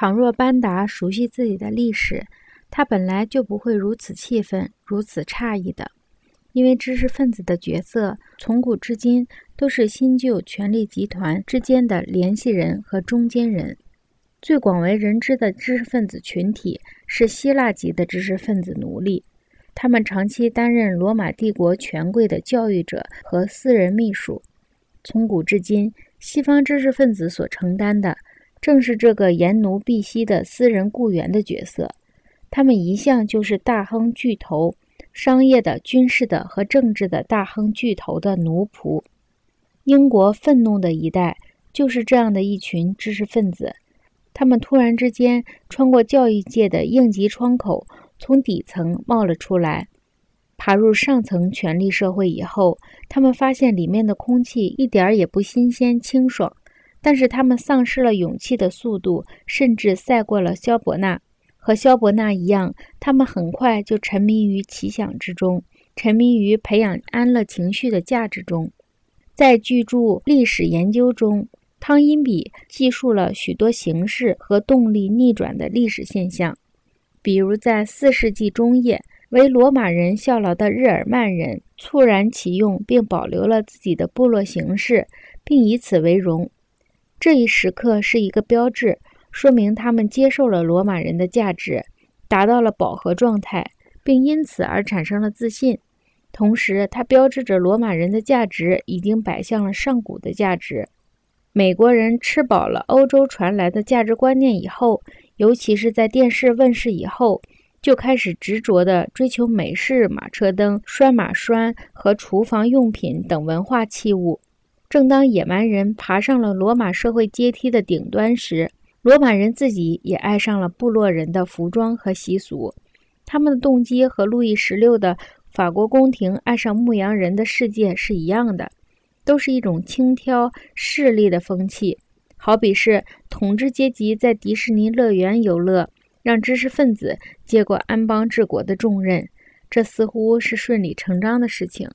倘若班达熟悉自己的历史，他本来就不会如此气愤、如此诧异的，因为知识分子的角色从古至今都是新旧权力集团之间的联系人和中间人。最广为人知的知识分子群体是希腊籍的知识分子奴隶，他们长期担任罗马帝国权贵的教育者和私人秘书。从古至今，西方知识分子所承担的正是这个严奴婢膝的私人雇员的角色。他们一向就是大亨巨头、商业的、军事的和政治的大亨巨头的奴仆。英国愤怒的一代就是这样的一群知识分子。他们突然之间穿过教育界的应急窗口，从底层冒了出来，爬入上层权力社会以后，他们发现里面的空气一点儿也不新鲜清爽。但是他们丧失了勇气的速度，甚至赛过了萧伯纳。和萧伯纳一样，他们很快就沉迷于奇想之中，沉迷于培养安乐情绪的价值中。在巨著历史研究中。汤因比记述了许多形式和动力逆转的历史现象，比如在四世纪中叶，为罗马人效劳的日耳曼人猝然启用并保留了自己的部落形式，并以此为荣。这一时刻是一个标志，说明他们接受了罗马人的价值，达到了饱和状态，并因此而产生了自信。同时，它标志着罗马人的价值已经摆向了上古的价值。美国人吃饱了欧洲传来的价值观念以后，尤其是在电视问世以后，就开始执着地追求美式马车灯、拴马栓和厨房用品等文化器物。正当野蛮人爬上了罗马社会阶梯的顶端时，罗马人自己也爱上了部落人的服装和习俗。他们的动机和路易十六的法国宫廷爱上牧羊人的世界是一样的。都是一种轻佻势利的风气，好比是统治阶级在迪士尼乐园游乐，让知识分子接过安邦治国的重任，这似乎是顺理成章的事情。